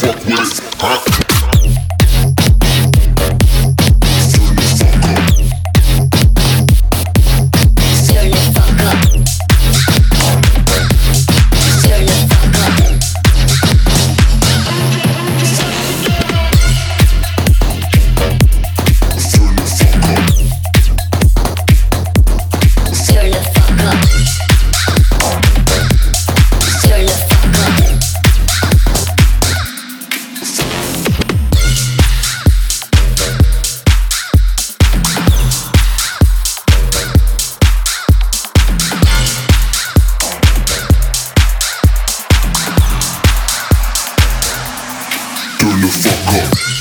fuck with it, huh? Turn the fuck up.